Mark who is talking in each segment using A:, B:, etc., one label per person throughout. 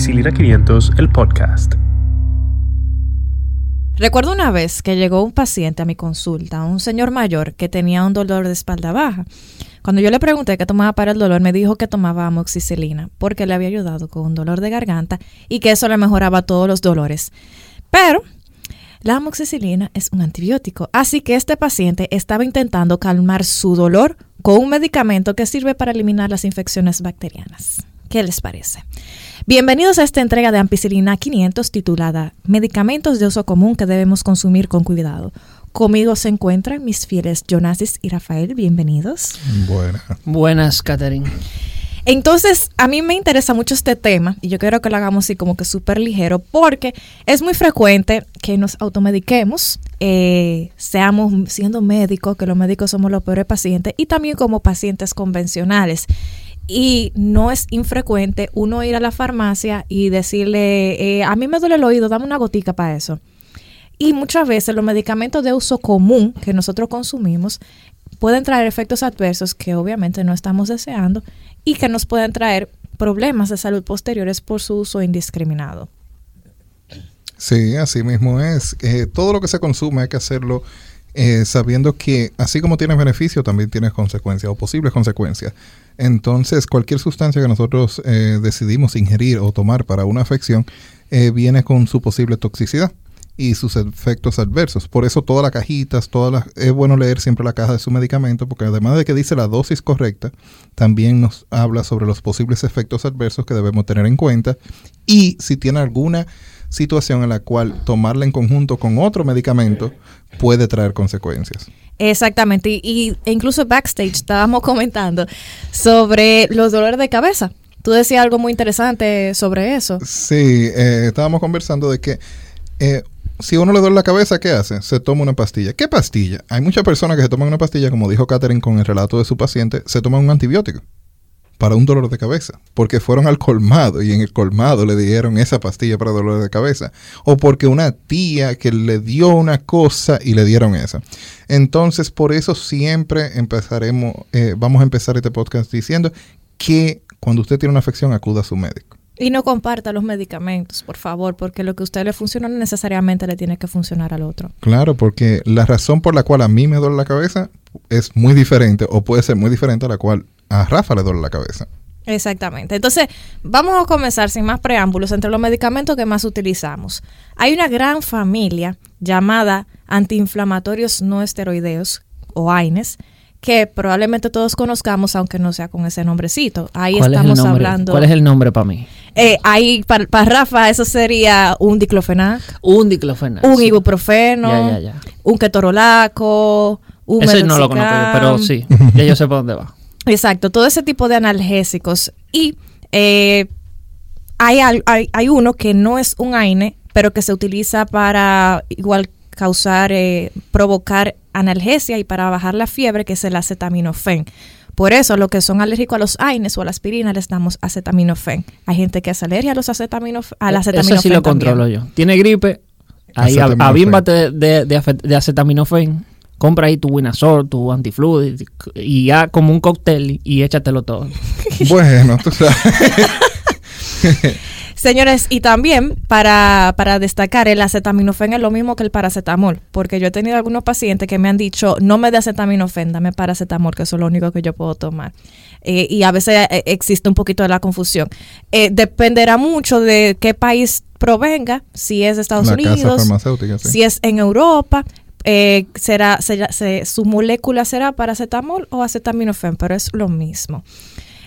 A: Ampicilina 500, el podcast.
B: Recuerdo una vez que llegó un paciente a mi consulta, un señor mayor que tenía un dolor de espalda baja. Cuando yo le pregunté qué tomaba para el dolor, me dijo que tomaba amoxicilina porque le había ayudado con un dolor de garganta y que eso le mejoraba todos los dolores. Pero la amoxicilina es un antibiótico, así que este paciente estaba intentando calmar su dolor con un medicamento que sirve para eliminar las infecciones bacterianas. ¿Qué les parece? Bienvenidos a esta entrega de Ampicilina 500 titulada Medicamentos de uso común que debemos consumir con cuidado. Conmigo se encuentran mis fieles Jonasis y Rafael. Bienvenidos.
C: Buenas.
D: Buenas, Catherine.
B: Entonces, a mí me interesa mucho este tema y yo quiero que lo hagamos así como que súper ligero porque es muy frecuente que nos automediquemos, eh, seamos siendo médicos, que los médicos somos los peores pacientes y también como pacientes convencionales. Y no es infrecuente uno ir a la farmacia y decirle, eh, a mí me duele el oído, dame una gotica para eso. Y muchas veces los medicamentos de uso común que nosotros consumimos pueden traer efectos adversos que obviamente no estamos deseando y que nos pueden traer problemas de salud posteriores por su uso indiscriminado.
C: Sí, así mismo es. Eh, todo lo que se consume hay que hacerlo eh, sabiendo que así como tienes beneficio, también tienes consecuencias o posibles consecuencias. Entonces, cualquier sustancia que nosotros eh, decidimos ingerir o tomar para una afección viene con su posible toxicidad y sus efectos adversos. Por eso todas las cajitas, todas las, es bueno leer siempre la caja de su medicamento, porque además de que dice la dosis correcta, también nos habla sobre los posibles efectos adversos que debemos tener en cuenta y si tiene alguna situación en la cual tomarla en conjunto con otro medicamento puede traer consecuencias.
B: Exactamente, y, e incluso backstage estábamos comentando sobre los dolores de cabeza. Tú decías algo muy interesante sobre eso.
C: Sí, eh, estábamos conversando de que eh, si uno le duele la cabeza, ¿qué hace? Se toma una pastilla. ¿Qué pastilla? Hay muchas personas que se toman una pastilla, como dijo Catherine con el relato de su paciente, se toman un antibiótico para un dolor de cabeza, porque fueron al colmado y en el colmado le dieron esa pastilla para dolor de cabeza, o porque una tía que le dio una cosa y le dieron esa. Entonces, por eso siempre empezaremos, eh, vamos a empezar este podcast diciendo que cuando usted tiene una afección, acuda a su médico.
B: Y no comparta los medicamentos, por favor, porque lo que a usted le funciona no necesariamente le tiene que funcionar al otro.
C: Claro, porque la razón por la cual a mí me duele la cabeza es muy diferente o puede ser muy diferente a la cual a Rafa le duele la cabeza.
B: Exactamente. Entonces, vamos a comenzar sin más preámbulos entre los medicamentos que más utilizamos. Hay una gran familia llamada antiinflamatorios no esteroideos o AINES que probablemente todos conozcamos, aunque no sea con ese nombrecito. Ahí estamos hablando.
D: ¿Cuál es el nombre para mí?
B: Eh, ahí, para Rafa, eso sería un diclofenac.
D: Un diclofenac.
B: Un ibuprofeno. Un ketorolaco. Un
D: Ese no lo conozco, pero sí. ya yo sé por dónde va.
B: Exacto, todo ese tipo de analgésicos. Y eh, hay, hay, hay, uno que no es un AINE, pero que se utiliza para igual causar, eh, provocar analgesia y para bajar la fiebre, que es el acetaminofén. Por eso, los que son alérgicos a los AINES o a la aspirina les damos acetaminofén. Hay gente que es alergia a los acetaminofén. Al acetaminofén
D: Eso sí lo controlo yo. Tiene gripe, ahí abímbate de, de, acetaminofén. Compra ahí tu Winazor, tu antifluid y ya como un cóctel y échatelo todo.
C: Bueno, tú sabes.
B: Señores, y también para, para destacar, el acetaminofén es lo mismo que el paracetamol, porque yo he tenido algunos pacientes que me han dicho, no me dé acetaminofén, dame paracetamol, que eso es lo único que yo puedo tomar. Eh, y a veces eh, existe un poquito de la confusión. Eh, dependerá mucho de qué país provenga, si es de Estados Unidos, si es en Europa, será, será su molécula será paracetamol o acetaminofén, pero es lo mismo.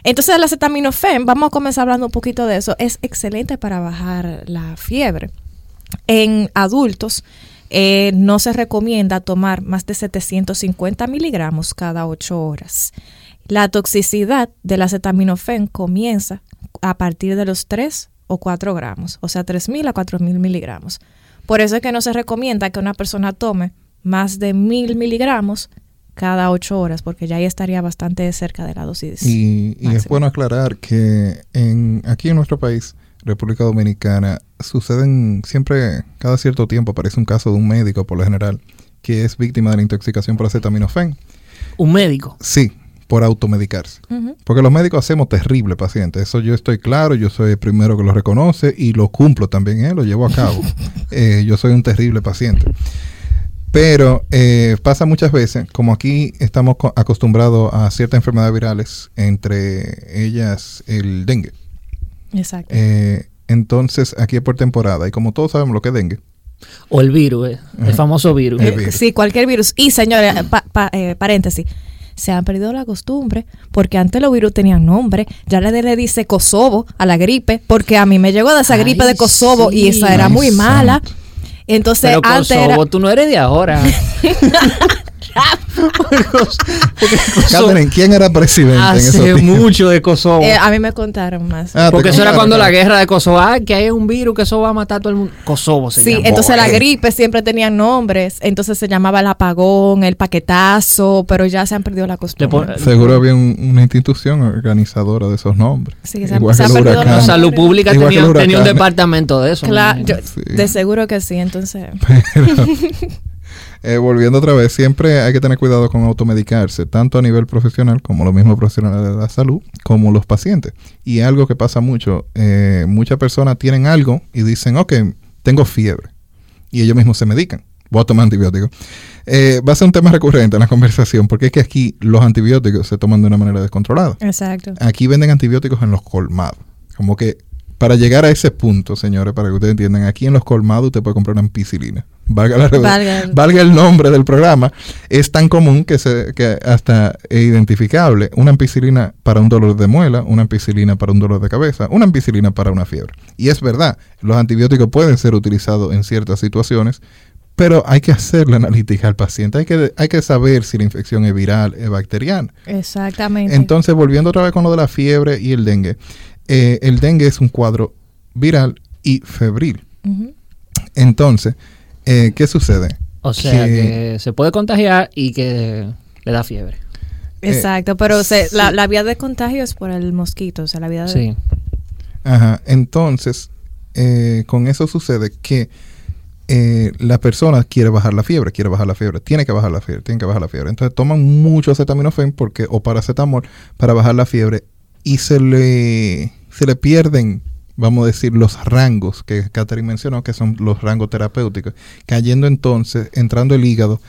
B: Entonces el acetaminofén, vamos a comenzar hablando un poquito de eso, es excelente para bajar la fiebre. En adultos eh, no se recomienda tomar más de 750 miligramos cada 8 horas. La toxicidad del acetaminofén comienza a partir de los 3 o 4 gramos, o sea, 3.000 a 4.000 miligramos. Por eso es que no se recomienda que una persona tome más de 1.000 miligramos cada ocho horas, porque ya ahí estaría bastante cerca de la dosis.
C: Y, es bueno aclarar que en, aquí en nuestro país, República Dominicana, suceden siempre, cada cierto tiempo aparece un caso de un médico, por lo general, que es víctima de la intoxicación por acetaminofén.
D: ¿Un médico?
C: Sí, por automedicarse. Porque los médicos hacemos terrible pacientes. Eso yo estoy claro, yo soy el primero que lo reconoce y lo cumplo también, ¿eh? lo llevo a cabo. Eh, yo soy un terrible paciente. Pero eh, pasa muchas veces, como aquí estamos acostumbrados a ciertas enfermedades virales, entre ellas el dengue.
B: Exacto.
C: entonces, aquí es por temporada, y como todos sabemos lo que es dengue,
D: o el virus, el famoso virus.
B: Sí, cualquier virus. Y señores, paréntesis, se han perdido la costumbre, porque antes los virus tenían nombre, ya le, le dice Kosovo a la gripe, porque a mí me llegó de esa gripe de Kosovo y esa era muy mala. Entonces,
D: Pero Kosovo, tú no eres de ahora.
C: Catherine, ¿quién era presidente
D: Hace en mucho de Kosovo.
B: Eh, a mí me contaron más.
D: Ah, porque eso era cuando la guerra de Kosovo, ah, que hay un virus que eso va a matar a todo el mundo. Kosovo se
B: Sí, entonces la gripe siempre tenía nombres. Entonces se llamaba el apagón, el paquetazo, pero ya se han perdido la costumbre.
C: Seguro había una institución organizadora de esos nombres.
B: Sí, se, Igual se, ha perdido
D: la Salud Pública tenía, un departamento de eso.
B: Claro, de seguro que sí, entonces.
C: Eh, volviendo otra vez, siempre hay que tener cuidado con automedicarse, tanto a nivel profesional como los mismos profesionales de la salud, como los pacientes. Y algo que pasa mucho, eh, muchas personas tienen algo y dicen, ok, tengo fiebre. Y ellos mismos se medican. Voy a tomar antibióticos. Eh, va a ser un tema recurrente en la conversación, porque es que aquí los antibióticos se toman de una manera descontrolada.
B: Exacto.
C: Aquí venden antibióticos en los colmados. Como que para llegar a ese punto, señores, para que ustedes entiendan, aquí en los colmados usted puede comprar una ampicilina valga, la valga. el nombre del programa, es tan común que, se, que hasta es identificable. Una ampicilina para un dolor de muela, una ampicilina para un dolor de cabeza, una ampicilina para una fiebre. Y es verdad, los antibióticos pueden ser utilizados en ciertas situaciones, pero hay que hacer la analítica al paciente, hay que, hay que saber si la infección es viral, es bacteriana.
B: Exactamente.
C: Entonces, volviendo otra vez con lo de la fiebre y el dengue, eh, el dengue es un cuadro viral y febril. Entonces, eh, ¿qué sucede?
D: O sea, que, se puede contagiar y que le da fiebre.
B: Exacto, pero la, vía de contagio es por el mosquito, o sea, la vía de...
D: Sí.
C: Ajá, entonces, eh, con eso sucede que eh, la persona quiere bajar la fiebre, quiere bajar la fiebre, tiene que bajar la fiebre, tiene que bajar la fiebre. Entonces toman mucho acetaminofén porque, o paracetamol para bajar la fiebre y se le, se le pierden vamos a decir, los rangos que Catherine mencionó, que son los rangos terapéuticos, cayendo entonces, entrando el hígado,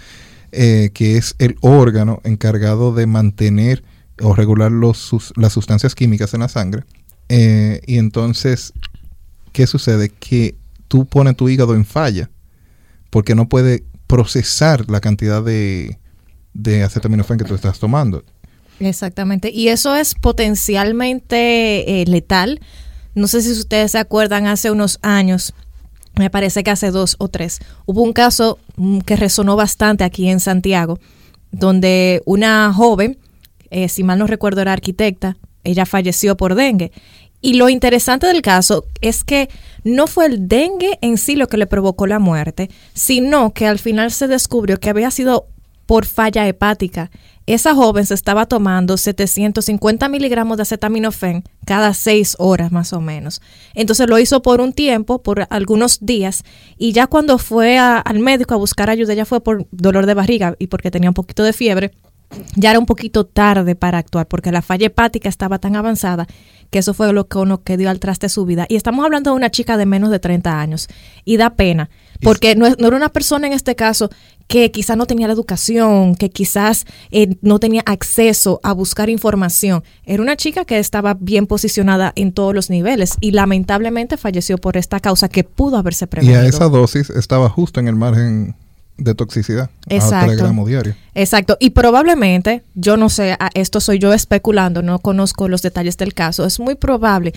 C: eh, que es el órgano encargado de mantener o regular los, las sustancias químicas en la sangre. Eh, y entonces, ¿qué sucede? Que tú pones tu hígado en falla porque no puede procesar la cantidad de, de acetaminofén que tú estás tomando.
B: Exactamente. Y eso es potencialmente eh, letal no sé si ustedes se acuerdan, hace unos años, me parece que hace dos o tres, hubo un caso mm, que resonó bastante aquí en Santiago, donde una joven, eh, si mal no recuerdo era arquitecta, ella falleció por dengue. Y lo interesante del caso es que no fue el dengue en sí lo que le provocó la muerte, sino que al final se descubrió que había sido por falla hepática. Esa joven se estaba tomando 750 miligramos de acetaminofén cada seis horas más o menos. Entonces lo hizo por un tiempo, por algunos días, y ya cuando fue al médico a buscar ayuda, ya fue por dolor de barriga y porque tenía un poquito de fiebre, ya era un poquito tarde para actuar porque la falla hepática estaba tan avanzada que eso fue lo que uno que dio al traste su vida. Y estamos hablando de una chica de menos de 30 años y da pena porque no, era una persona en este caso que quizás no tenía la educación, que quizás eh, no tenía acceso a buscar información. Era una chica que estaba bien posicionada en todos los niveles y lamentablemente falleció por esta causa que pudo haberse prevenido.
C: Y a esa dosis estaba justo en el margen de toxicidad
B: Exacto. a gramos
C: diario.
B: Exacto. Y probablemente, yo no sé, esto soy yo especulando, no conozco los detalles del caso, es muy probable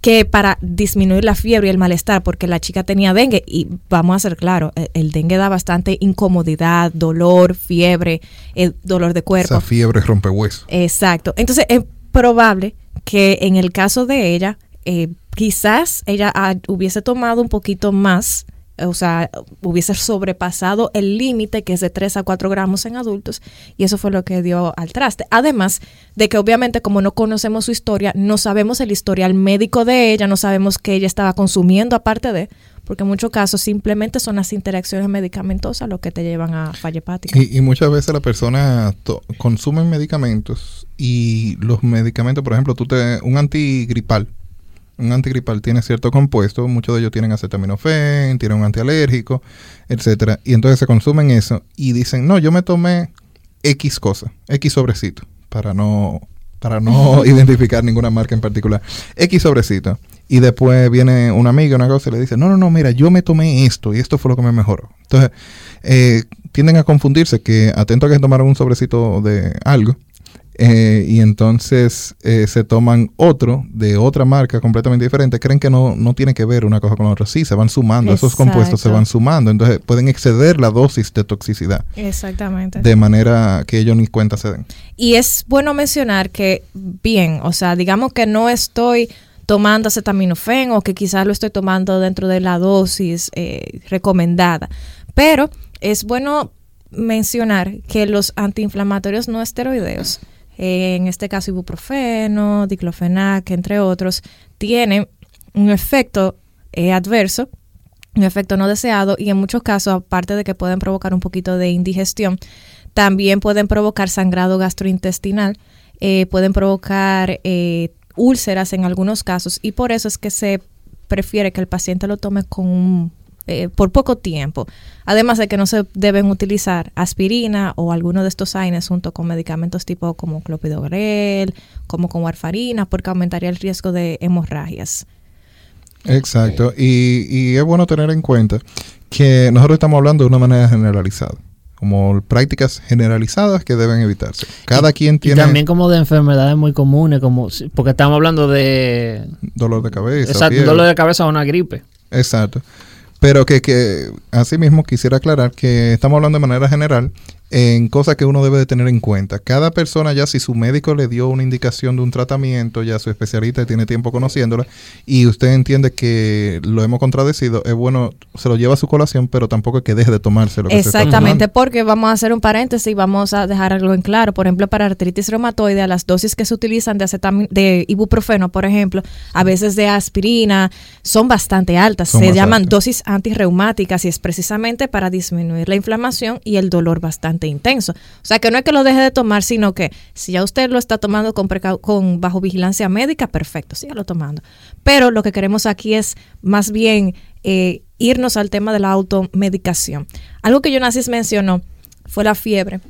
B: que para disminuir la fiebre y el malestar, porque la chica tenía dengue, y vamos a ser claros, el, el dengue da bastante incomodidad, dolor, fiebre, el dolor de cuerpo.
C: Esa fiebre rompe hueso.
B: Exacto. Entonces es probable que en el caso de ella, eh, quizás ella hubiese tomado un poquito más o sea, hubiese sobrepasado el límite que es de 3 a 4 gramos en adultos y eso fue lo que dio al traste. Además de que obviamente como no conocemos su historia, no sabemos el historial médico de ella, no sabemos qué ella estaba consumiendo aparte de, porque en muchos casos simplemente son las interacciones medicamentosas lo que te llevan a falla hepática.
C: Y, muchas veces la persona consumen medicamentos y los medicamentos, por ejemplo, tú te, un antigripal, un antigripal tiene cierto compuesto, muchos de ellos tienen acetaminofén, tienen un antialérgico, etcétera, y entonces se consumen eso y dicen, no, yo me tomé X cosa, X sobrecito, para no, para no identificar ninguna marca en particular, X sobrecito. Y después viene una amiga, una cosa, y le dice, no, no, no, mira, yo me tomé esto y esto fue lo que me mejoró. Entonces, eh, tienden a confundirse que atento a que tomaron un sobrecito de algo, eh, y entonces eh, se toman otro de otra marca completamente diferente, creen que no, no tiene que ver una cosa con la otra. Sí, se van sumando, esos compuestos se van sumando, entonces pueden exceder la dosis de toxicidad.
B: Exactamente.
C: De manera que ellos ni cuenta se den.
B: Y es bueno mencionar que, bien, o sea, digamos que no estoy tomando acetaminofén o que quizás lo estoy tomando dentro de la dosis eh, recomendada, pero es bueno mencionar que los antiinflamatorios no esteroideos en este caso ibuprofeno, diclofenac, entre otros, tienen un efecto eh, adverso, un efecto no deseado y en muchos casos, aparte de que pueden provocar un poquito de indigestión, también pueden provocar sangrado gastrointestinal, eh, pueden provocar eh, úlceras en algunos casos y por eso es que se prefiere que el paciente lo tome con un eh, por poco tiempo. Además de que no se deben utilizar aspirina o alguno de estos AINES junto con medicamentos tipo como clopidogrel, como con warfarina, porque aumentaría el riesgo de hemorragias.
C: Exacto, y, y es bueno tener en cuenta que nosotros estamos hablando de una manera generalizada como prácticas generalizadas que deben evitarse. Cada quien tiene...
D: Y también como de enfermedades muy comunes, como porque estamos hablando de...
C: Dolor de cabeza.
D: Exacto, dolor de cabeza o una gripe.
C: Exacto. Pero que, que asimismo quisiera aclarar que estamos hablando de manera general en cosas que uno debe de tener en cuenta. Cada persona ya si su médico le dio una indicación de un tratamiento, ya su especialista tiene tiempo conociéndola y usted entiende que lo hemos contradecido, es bueno, se lo lleva a su colación, pero tampoco que deje de tomárselo.
B: Exactamente, porque vamos a hacer un paréntesis y vamos a dejar algo en claro. Por ejemplo, para artritis reumatoide, las dosis que se utilizan de, de ibuprofeno, por ejemplo, a veces de aspirina, son bastante altas. se llaman dosis antirreumáticas y es precisamente para disminuir la inflamación y el dolor bastante intenso. O sea, que no es que lo deje de tomar, sino que si ya usted lo está tomando con, con bajo vigilancia médica, perfecto, sígalo tomando. Pero lo que queremos aquí es más bien eh, irnos al tema de la automedicación. Algo que Jonasis mencionó fue la fiebre.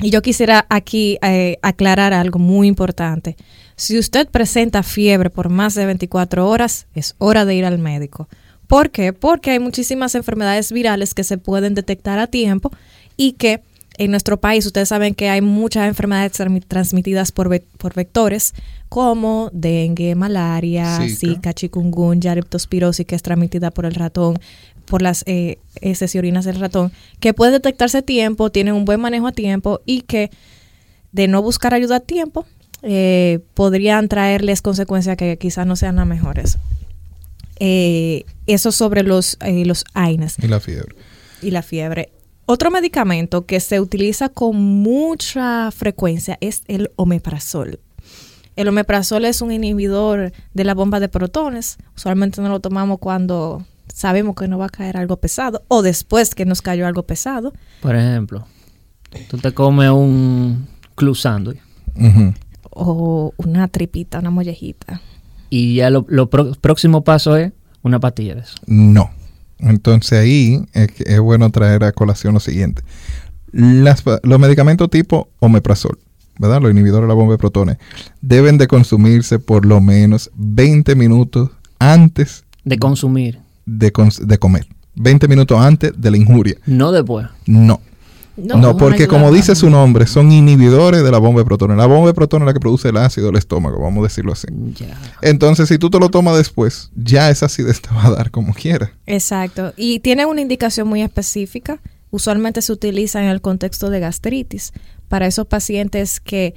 B: Y yo quisiera aquí eh, aclarar algo muy importante. Si usted presenta fiebre por más de 24 horas, es hora de ir al médico. ¿Por qué? Porque hay muchísimas enfermedades virales que se pueden detectar a tiempo y que en nuestro país ustedes saben que hay muchas enfermedades transmitidas por, por vectores como dengue, malaria, zika, chikungunya, leptospirosis que es transmitida por el ratón, por las eh, heces y orinas del ratón, que puede detectarse a tiempo, tienen un buen manejo a tiempo y que de no buscar ayuda a tiempo eh, podrían traerles consecuencias que quizás no sean las mejores. Eh, eso sobre los, eh, los AINES.
C: Y la fiebre.
B: Y la fiebre. Otro medicamento que se utiliza con mucha frecuencia es el omeprazol. El omeprazol es un inhibidor de la bomba de protones. Usualmente no lo tomamos cuando sabemos que no va a caer algo pesado o después que nos cayó algo pesado.
D: Por ejemplo, tú te comes un club sandwich.
B: O una tripita, una mollejita.
D: Y ya lo, próximo paso es una pastilla de eso.
C: No. Entonces ahí es, bueno traer a colación lo siguiente. los medicamentos tipo omeprazol, ¿verdad? Los inhibidores de la bomba de protones, deben de consumirse por lo menos 20 minutos antes
D: de consumir.
C: De, de comer. 20 minutos antes de la injuria.
D: No después.
C: No. No, porque como dice su nombre, son inhibidores de la bomba de protones. La bomba de protones es la que produce el ácido del estómago, vamos a decirlo así. Entonces, si tú te lo tomas después, ya esa acidez te va a dar como quiera.
B: Exacto. Y tiene una indicación muy específica. Usualmente se utiliza en el contexto de gastritis para esos pacientes que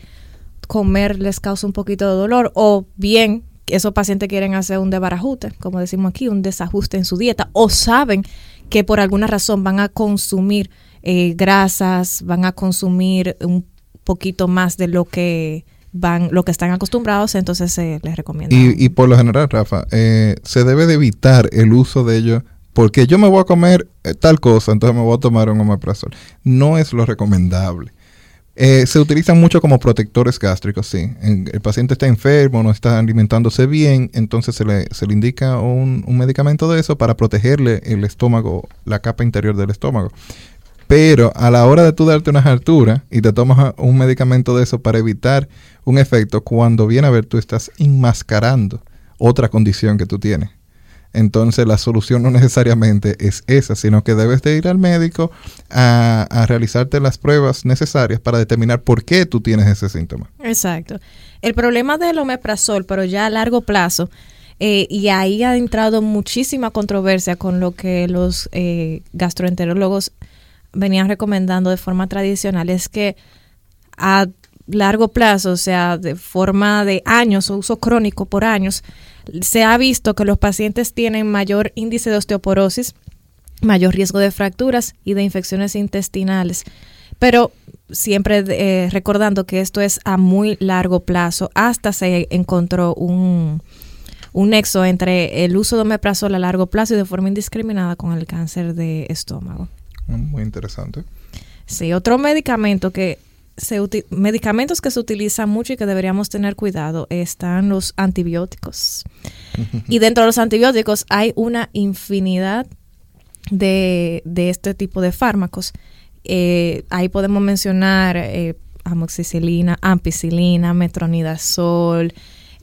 B: comer les causa un poquito de dolor o bien esos pacientes quieren hacer un debarajute, como decimos aquí, un desajuste en su dieta o saben que por alguna razón van a consumir eh, grasas, van a consumir un poquito más de lo que van, lo que están acostumbrados, entonces se les recomienda.
C: Y, por lo general, Rafa, eh, se debe de evitar el uso de ellos porque yo me voy a comer eh, tal cosa, entonces me voy a tomar un omeprazol. No es lo recomendable. Eh, se utilizan mucho como protectores gástricos, sí. el paciente está enfermo, no está alimentándose bien, entonces se le, se le indica un, un, medicamento de eso para protegerle el estómago, la capa interior del estómago. Pero a la hora de tú darte unas alturas y te tomas un medicamento de eso para evitar un efecto, cuando viene a ver tú estás enmascarando otra condición que tú tienes. Entonces la solución no necesariamente es esa, sino que debes de ir al médico a, realizarte las pruebas necesarias para determinar por qué tú tienes ese síntoma.
B: Exacto. El problema del omeprazol, pero ya a largo plazo, eh, y ahí ha entrado muchísima controversia con lo que los eh, gastroenterólogos venían recomendando de forma tradicional, es que a largo plazo, o sea, de forma de años o uso crónico por años, se ha visto que los pacientes tienen mayor índice de osteoporosis, mayor riesgo de fracturas y de infecciones intestinales. Pero siempre eh, recordando que esto es a muy largo plazo, hasta se encontró un, un nexo entre el uso de omeprazol a largo plazo y de forma indiscriminada con el cáncer de estómago.
C: Muy interesante.
B: Sí, otro medicamento que medicamentos que se utilizan mucho y que deberíamos tener cuidado están los antibióticos. y dentro de los antibióticos hay una infinidad de, este tipo de fármacos. Eh, ahí podemos mencionar eh, amoxicilina, ampicilina, metronidazol,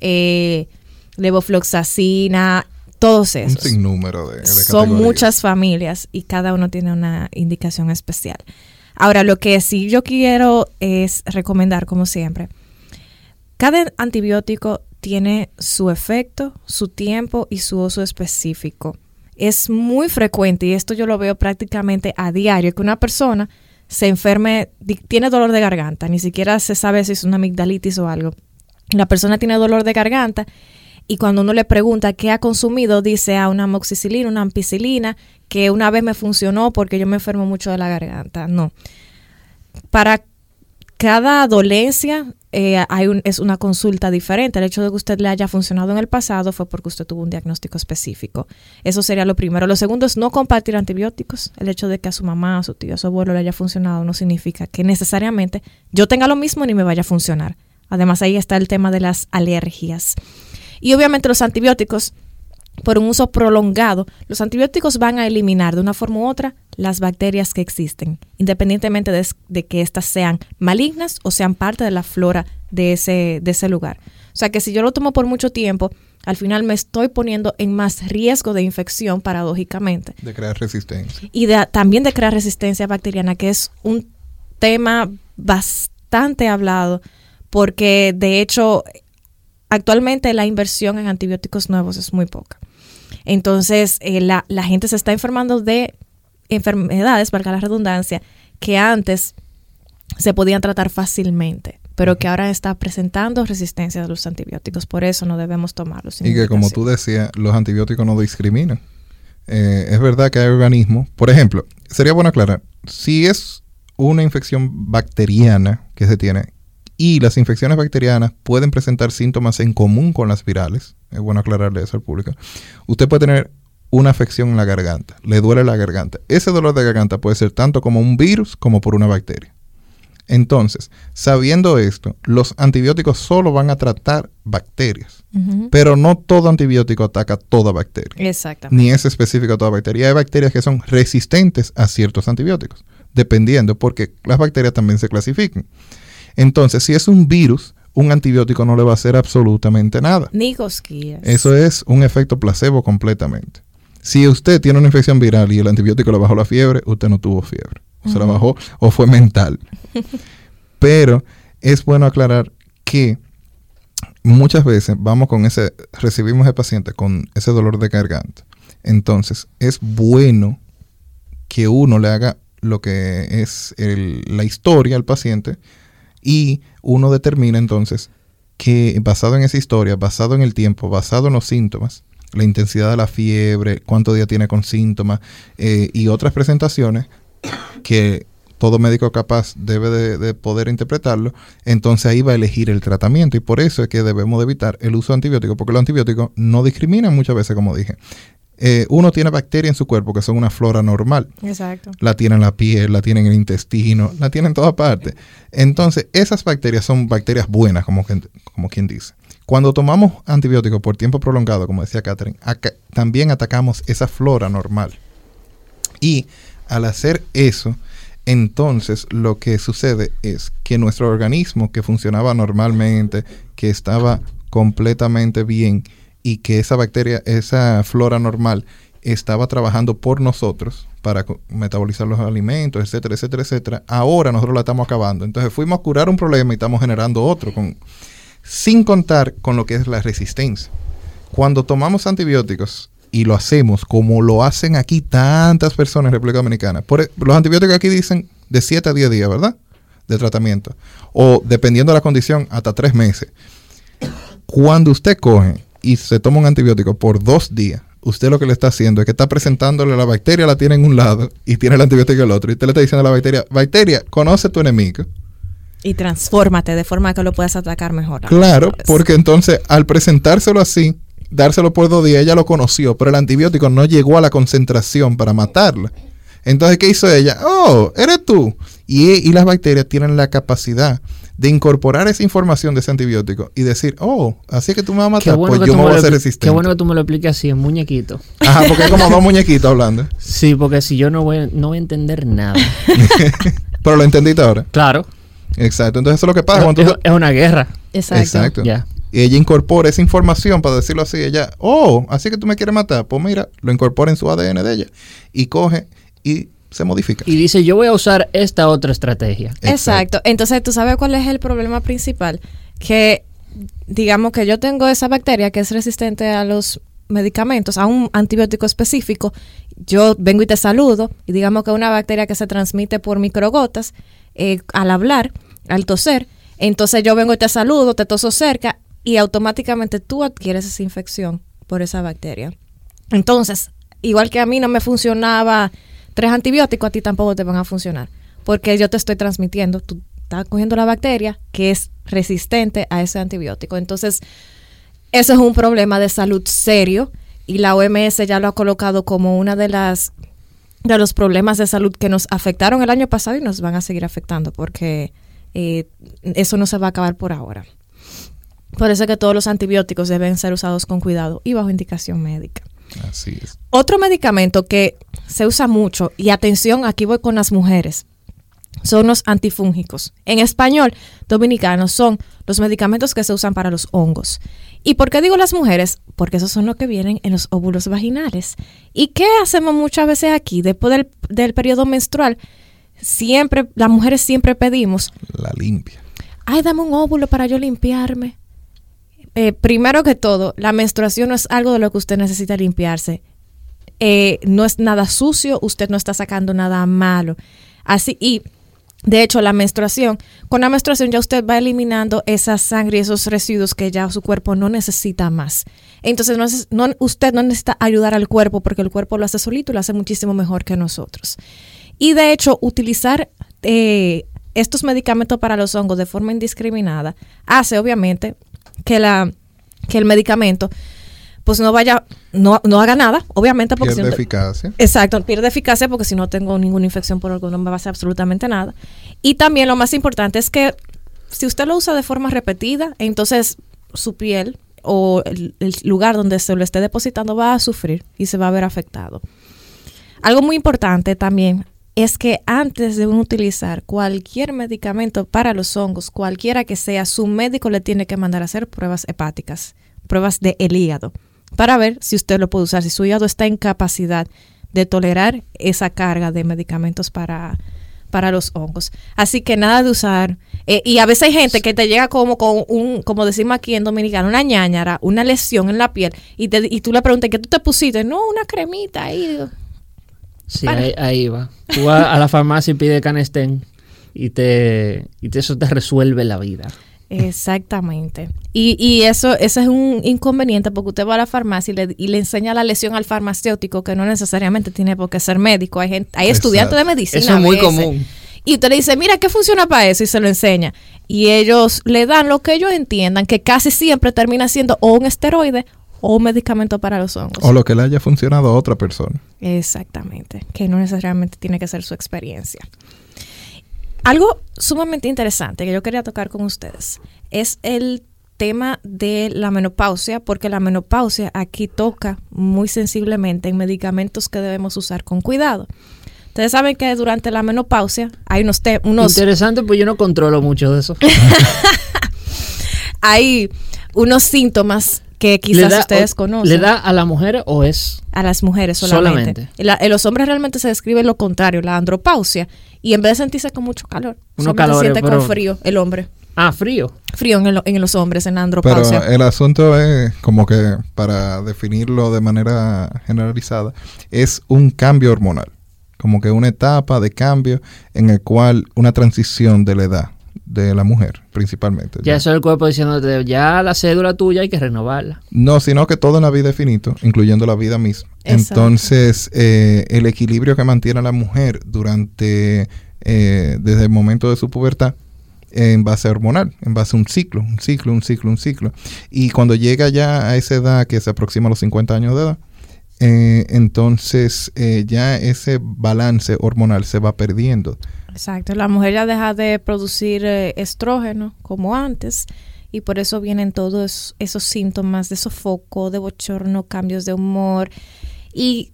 B: eh, levofloxacina, todos esos.
C: Un sinnúmero de, de
B: Son muchas familias y cada uno tiene una indicación especial. Ahora, lo que sí yo quiero es recomendar, como siempre, cada antibiótico tiene su efecto, su tiempo y su uso específico. Es muy frecuente, y esto yo lo veo prácticamente a diario, que una persona se enferme, tiene dolor de garganta, ni siquiera se sabe si es una amigdalitis o algo. La persona tiene dolor de garganta y cuando uno le pregunta qué ha consumido, dice a ah, una amoxicilina, una ampicilina, que una vez me funcionó porque yo me enfermo mucho de la garganta. No. Para cada dolencia eh, hay un, es una consulta diferente. El hecho de que usted le haya funcionado en el pasado fue porque usted tuvo un diagnóstico específico. Eso sería lo primero. Lo segundo es no compartir antibióticos. El hecho de que a su mamá, a su tío, a su abuelo le haya funcionado no significa que necesariamente yo tenga lo mismo ni me vaya a funcionar. Además, ahí está el tema de las alergias. Y obviamente los antibióticos, por un uso prolongado, los antibióticos van a eliminar de una forma u otra las bacterias que existen, independientemente de, que éstas sean malignas o sean parte de la flora de ese, de ese lugar. O sea que si yo lo tomo por mucho tiempo, al final me estoy poniendo en más riesgo de infección, paradójicamente.
C: De crear resistencia.
B: Y también de crear resistencia bacteriana, que es un tema bastante hablado, porque de hecho actualmente la inversión en antibióticos nuevos es muy poca. Entonces, eh, la, gente se está enfermando de enfermedades, valga la redundancia, que antes se podían tratar fácilmente, pero que ahora está presentando resistencia a los antibióticos. Por eso no debemos tomarlos.
C: Y que, como tú decías, los antibióticos no discriminan. Eh, es verdad que hay organismos, por ejemplo, sería bueno aclarar, si es una infección bacteriana que se tiene, y las infecciones bacterianas pueden presentar síntomas en común con las virales. Es bueno aclararle eso al público. Usted puede tener una afección en la garganta, le duele la garganta. Ese dolor de garganta puede ser tanto como un virus como por una bacteria. Entonces, sabiendo esto, los antibióticos solo van a tratar bacterias, pero no todo antibiótico ataca toda bacteria.
B: Exactamente.
C: Ni es específico a toda bacteria. Hay bacterias que son resistentes a ciertos antibióticos, dependiendo, porque las bacterias también se clasifican. Entonces, si es un virus, un antibiótico no le va a hacer absolutamente nada.
B: Ni cosquillas.
C: Eso es un efecto placebo completamente. Si usted tiene una infección viral y el antibiótico le bajó la fiebre, usted no tuvo fiebre. O se la bajó o fue mental. Pero es bueno aclarar que muchas veces vamos con ese, recibimos al paciente con ese dolor de garganta. Entonces, es bueno que uno le haga lo que es la historia al paciente y uno determina entonces que basado en esa historia, basado en el tiempo, basado en los síntomas, la intensidad de la fiebre, cuánto día tiene con síntomas eh, y otras presentaciones que todo médico capaz debe de, poder interpretarlo, entonces ahí va a elegir el tratamiento y por eso es que debemos evitar el uso de antibióticos, porque los antibióticos no discriminan muchas veces, como dije. Eh, uno tiene bacterias en su cuerpo que son una flora normal.
B: Exacto.
C: La tiene en la piel, la tiene en el intestino, la tiene en toda parte. Entonces, esas bacterias son bacterias buenas, como, como quien dice. Cuando tomamos antibióticos por tiempo prolongado, como decía Catherine, también atacamos esa flora normal. Y al hacer eso, entonces lo que sucede es que nuestro organismo que funcionaba normalmente, que estaba completamente bien, y que esa bacteria, esa flora normal, estaba trabajando por nosotros para metabolizar los alimentos, etcétera, etcétera, etcétera. Ahora nosotros la estamos acabando. Entonces fuimos a curar un problema y estamos generando otro, con, sin contar con lo que es la resistencia. Cuando tomamos antibióticos y lo hacemos como lo hacen aquí tantas personas en República Dominicana, por, e, los antibióticos aquí dicen de 7 a 10 días, ¿verdad? De tratamiento. O dependiendo de la condición, hasta 3 meses. Cuando usted coge y se toma un antibiótico por dos días, usted lo que le está haciendo es que está presentándole la bacteria, la tiene en un lado y tiene el antibiótico en el otro. Y usted le está diciendo a la bacteria, bacteria, conoce tu enemigo.
B: Y transfórmate de forma que lo puedas atacar mejor.
C: Claro, porque entonces al presentárselo así, dárselo por dos días, ella lo conoció, pero el antibiótico no llegó a la concentración para matarla. Entonces, ¿qué hizo ella? Oh, eres tú. Y, y las bacterias tienen la capacidad de incorporar esa información de ese antibiótico y decir, oh, así es que tú me vas a matar, pues yo me voy a hacer resistente.
D: Qué bueno que tú me lo expliques así, en muñequito.
C: Ajá, porque es como dos muñequitos hablando.
D: Sí, porque si yo no voy, no voy a entender nada.
C: Pero lo entendiste ahora.
D: Claro.
C: Exacto, entonces eso es lo que pasa.
D: Es, una guerra.
B: Exacto. Exacto.
C: Ya. Y ella incorpora esa información para decirlo así. Ella, oh, así que tú me quieres matar. Pues mira, lo incorpora en su ADN de ella. Y coge y se modifica.
D: Y dice, yo voy a usar esta otra estrategia.
B: Exacto. Entonces, ¿tú sabes cuál es el problema principal? Que digamos que yo tengo esa bacteria que es resistente a los medicamentos, a un antibiótico específico, yo vengo y te saludo, y digamos que una bacteria que se transmite por microgotas, eh, al hablar, al toser, entonces yo vengo y te saludo, te toso cerca, y automáticamente tú adquieres esa infección por esa bacteria. Entonces, igual que a mí no me funcionaba tres antibióticos, a ti tampoco te van a funcionar. Porque yo te estoy transmitiendo, tú estás cogiendo la bacteria que es resistente a ese antibiótico. Entonces, eso es un problema de salud serio y la OMS ya lo ha colocado como una de las de los problemas de salud que nos afectaron el año pasado y nos van a seguir afectando porque eh, eso no se va a acabar por ahora. Por eso es que todos los antibióticos deben ser usados con cuidado y bajo indicación médica.
C: Así es.
B: Otro medicamento que se usa mucho, y atención, aquí voy con las mujeres, son los antifúngicos. En español dominicano son los medicamentos que se usan para los hongos. ¿Y por qué digo las mujeres? Porque esos son los que vienen en los óvulos vaginales. ¿Y qué hacemos muchas veces aquí después del, del periodo menstrual? Siempre, las mujeres siempre pedimos.
C: La limpia.
B: Ay, dame un óvulo para yo limpiarme. Eh, primero que todo, la menstruación no es algo de lo que usted necesita limpiarse. Eh, no es nada sucio, usted no está sacando nada malo. Así, y de hecho, la menstruación, con la menstruación ya usted va eliminando esa sangre y esos residuos que ya su cuerpo no necesita más. Entonces, no, usted no necesita ayudar al cuerpo porque el cuerpo lo hace solito y lo hace muchísimo mejor que nosotros. Y de hecho, utilizar eh, estos medicamentos para los hongos de forma indiscriminada hace, obviamente, que, la, que el medicamento pues no vaya, no, no haga nada, obviamente porque
C: pierde eficacia.
B: Exacto, pierde eficacia porque si no tengo ninguna infección por algo no me va a hacer absolutamente nada. Y también lo más importante es que si usted lo usa de forma repetida, entonces su piel o el, el lugar donde se lo esté depositando va a sufrir y se va a ver afectado. Algo muy importante también es que antes de uno utilizar cualquier medicamento para los hongos, cualquiera que sea, su médico le tiene que mandar a hacer pruebas hepáticas, pruebas del hígado, para ver si usted lo puede usar, si su hígado está en capacidad de tolerar esa carga de medicamentos para, para los hongos. Así que nada de usar. Eh, y a veces hay gente que te llega como con un, como decimos aquí en Dominicano, una ñañara, una lesión en la piel, y, te, y tú le preguntas, ¿qué tú te pusiste? No, una cremita ahí.
D: Sí, ahí, va. Tú vas a la farmacia y pides canestén y te, y te, eso te resuelve la vida.
B: Exactamente. Y, y eso, eso es un inconveniente porque usted va a la farmacia y le, y le enseña la lesión al farmacéutico que no necesariamente tiene por qué ser médico. Hay, gente, hay estudiantes de medicina.
D: Eso es muy común.
B: Y usted le dice, mira, ¿qué funciona para eso? Y se lo enseña. Y ellos le dan lo que ellos entiendan, que casi siempre termina siendo o un esteroide o un medicamento para los hongos.
C: O lo que le haya funcionado a otra persona.
B: Exactamente, que no necesariamente tiene que ser su experiencia. Algo sumamente interesante que yo quería tocar con ustedes es el tema de la menopausia, porque la menopausia aquí toca muy sensiblemente en medicamentos que debemos usar con cuidado. Ustedes saben que durante la menopausia hay unos... unos
D: Interesante, pues yo no controlo mucho de eso.
B: hay unos síntomas que quizás ustedes conocen.
D: ¿Le da a la mujer o es?
B: A las mujeres solamente. En los hombres realmente se describe lo contrario, la andropausia. Y en vez de sentirse con mucho calor,
D: Uno se
B: siente con frío el hombre.
D: Ah, frío.
B: Frío en, en, los hombres, en la andropausia.
C: Pero el asunto es, como que para definirlo de manera generalizada, es un cambio hormonal. Como que una etapa de cambio en el cual una transición de la edad de la mujer, principalmente.
D: Ya, eso es el cuerpo diciéndote, ya la cédula tuya hay que renovarla.
C: No, sino que todo en la vida es finito, incluyendo la vida misma. Entonces, eh, el equilibrio que mantiene la mujer durante, eh, desde el momento de su pubertad, en base hormonal, en base a un ciclo, un ciclo, un ciclo, un ciclo. Y cuando llega ya a esa edad que se aproxima a los 50 años de edad, eh, entonces ya ese balance hormonal se va perdiendo.
B: Exacto, la mujer ya deja de producir eh, estrógeno como antes y por eso vienen todos esos síntomas de sofoco, de bochorno, cambios de humor. Y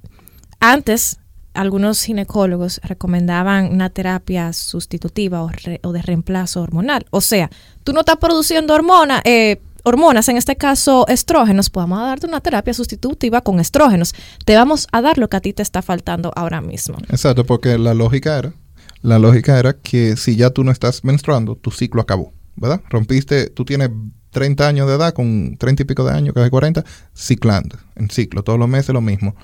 B: antes algunos ginecólogos recomendaban una terapia sustitutiva o, de reemplazo hormonal. O sea, tú no estás produciendo hormona, eh, hormonas, en este caso estrógenos, pues darte una terapia sustitutiva con estrógenos. Te vamos a dar lo que a ti te está faltando ahora mismo.
C: Exacto, porque la lógica era la lógica era que si ya tú no estás menstruando, tu ciclo acabó, ¿verdad? Rompiste, tú tienes 30 años de edad, con 30 y pico de años, casi 40, ciclando, en ciclo, todos los meses lo mismo.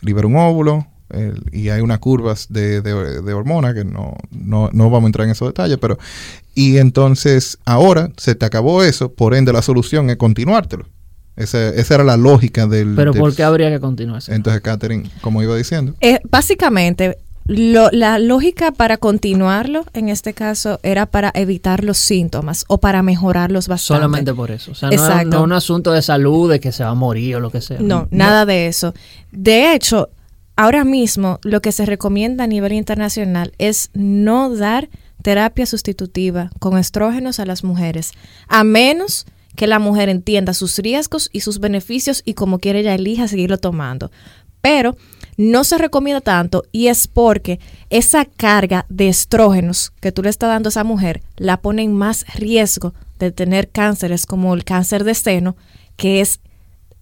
C: Libera un óvulo y hay unas curvas de, de, hormona que no, no, no, vamos a entrar en esos detalles, pero... Y entonces ahora se te acabó eso, por ende la solución es continuártelo. Esa, esa era la lógica del...
D: Pero ¿por qué habría que continuarse?
C: Entonces, Catherine, como iba diciendo.
B: Eh, básicamente, lo, la lógica para continuarlo, en este caso, era para evitar los síntomas o para mejorarlos bastante.
D: Solamente por eso. O sea, no es un asunto de salud, de que se va a morir o lo que sea.
B: No, nada de eso. De hecho, ahora mismo lo que se recomienda a nivel internacional es no dar terapia sustitutiva con estrógenos a las mujeres, a menos que la mujer entienda sus riesgos y sus beneficios y como quiere ella elija seguirlo tomando. Pero no se recomienda tanto y es porque esa carga de estrógenos que tú le estás dando a esa mujer la pone en más riesgo de tener cánceres como el cáncer de seno, que es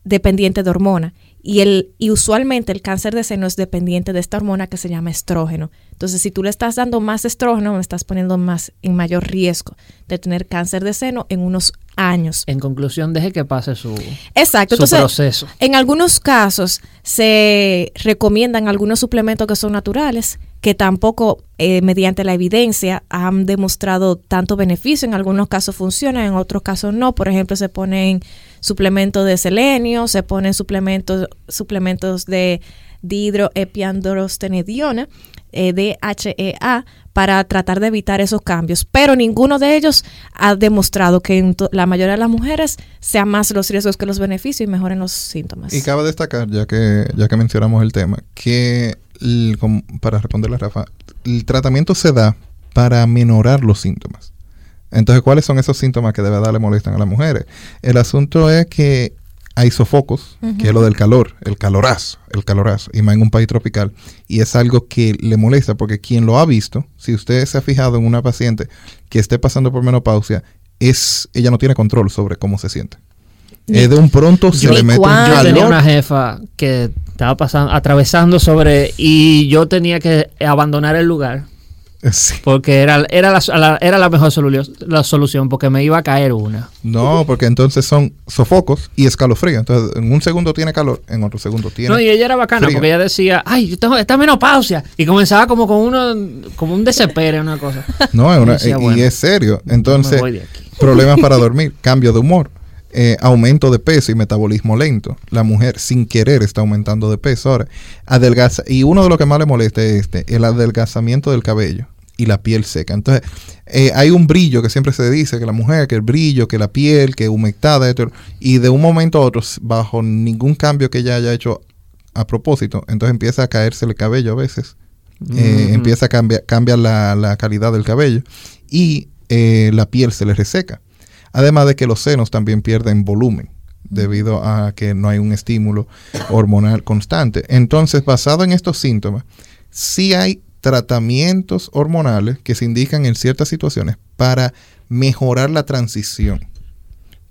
B: dependiente de hormona. Y, el, y usualmente el cáncer de seno es dependiente de esta hormona que se llama estrógeno. Entonces, si tú le estás dando más estrógeno, le estás poniendo más en mayor riesgo de tener cáncer de seno en unos años.
D: En conclusión, deje que pase su,
B: Exacto. proceso. En algunos casos se recomiendan algunos suplementos que son naturales, que tampoco eh, mediante la evidencia han demostrado tanto beneficio. En algunos casos funcionan, en otros casos no. Por ejemplo, se ponen suplementos de selenio, se ponen suplementos, suplementos de dihidroepiandrostenediona, eh, DHEA, para tratar de evitar esos cambios. Pero ninguno de ellos ha demostrado que en la mayoría de las mujeres sean más los riesgos que los beneficios y mejoren los síntomas.
C: Y cabe destacar, ya que, ya que mencionamos el tema, que para responderle a Rafa, el tratamiento se da para minorar los síntomas. Entonces, ¿cuáles son esos síntomas que de verdad le molestan a las mujeres? El asunto es que hay sofocos, que es lo del calor, el calorazo, el calorazo, y más en un país tropical, y es algo que le molesta porque quien lo ha visto, si usted se ha fijado en una paciente que esté pasando por menopausia, es ella no tiene control sobre cómo se siente. Es de un pronto se le mete un
D: Yo tenía una jefa que estaba pasando, atravesando sobre y yo tenía que abandonar el lugar porque era, era, la, era la mejor la solución, porque me iba a caer una.
C: No, porque entonces son sofocos y escalofrío. Entonces, en un segundo tiene calor, en otro segundo tiene.
D: No, y ella era bacana, porque ella decía, ay, yo tengo esta menopausia. Y comenzaba como con uno, como un desespero, una cosa.
C: No, es y es serio. Entonces, problemas para dormir, cambio de humor. Eh, aumento de peso y metabolismo lento. La mujer sin querer está aumentando de peso. Ahora, adelgaza. Y uno de los que más le molesta es este, el adelgazamiento del cabello y la piel seca. Entonces, eh, hay un brillo que siempre se dice que la mujer, que el brillo, que la piel, que humectada, y de un momento a otro, bajo ningún cambio que ella haya hecho a propósito, entonces empieza a caerse el cabello a veces. Eh, empieza a cambiar cambia la, la, calidad del cabello y eh, la piel se le reseca. Además de que los senos también pierden volumen debido a que no hay un estímulo hormonal constante. Entonces, basado en estos síntomas, sí hay tratamientos hormonales que se indican en ciertas situaciones para mejorar la transición,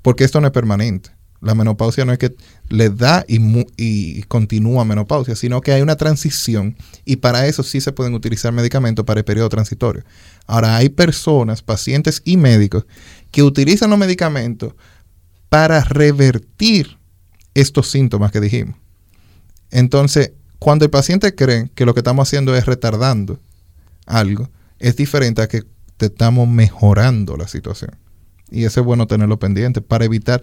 C: porque esto no es permanente. La menopausia no es que le da y, continúa menopausia, sino que hay una transición y para eso sí se pueden utilizar medicamentos para el periodo transitorio. Ahora, hay personas, pacientes y médicos que utilizan los medicamentos para revertir estos síntomas que dijimos. Entonces, cuando el paciente cree que lo que estamos haciendo es retardando algo, es diferente a que te estamos mejorando la situación. Y eso es bueno tenerlo pendiente para evitar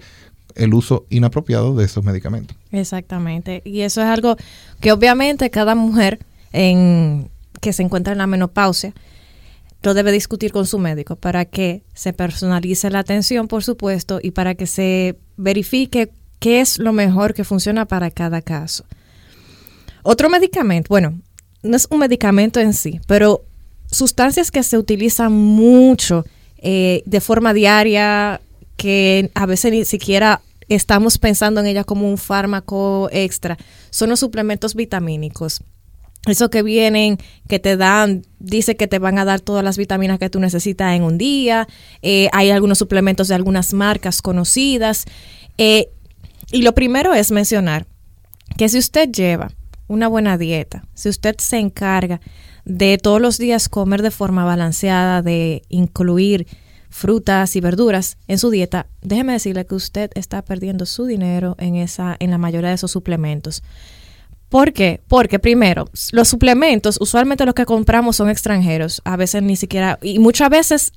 C: el uso inapropiado de esos medicamentos.
B: Exactamente. Y eso es algo que obviamente cada mujer que se encuentra en la menopausia lo debe discutir con su médico para que se personalice la atención, por supuesto, y para que se verifique qué es lo mejor que funciona para cada caso. Otro medicamento, bueno, no es un medicamento en sí, pero sustancias que se utilizan mucho eh, de forma diaria, que a veces ni siquiera estamos pensando en ella como un fármaco extra, son los suplementos vitamínicos. Eso que vienen, que te dan, dice que te van a dar todas las vitaminas que tú necesitas en un día. Eh, hay algunos suplementos de algunas marcas conocidas. Eh, y lo primero es mencionar que si usted lleva una buena dieta, si usted se encarga de todos los días comer de forma balanceada, de incluir frutas y verduras en su dieta, déjeme decirle que usted está perdiendo su dinero en esa en la mayoría de esos suplementos. ¿Por qué? Porque primero, los suplementos, usualmente los que compramos son extranjeros, a veces ni siquiera, y muchas veces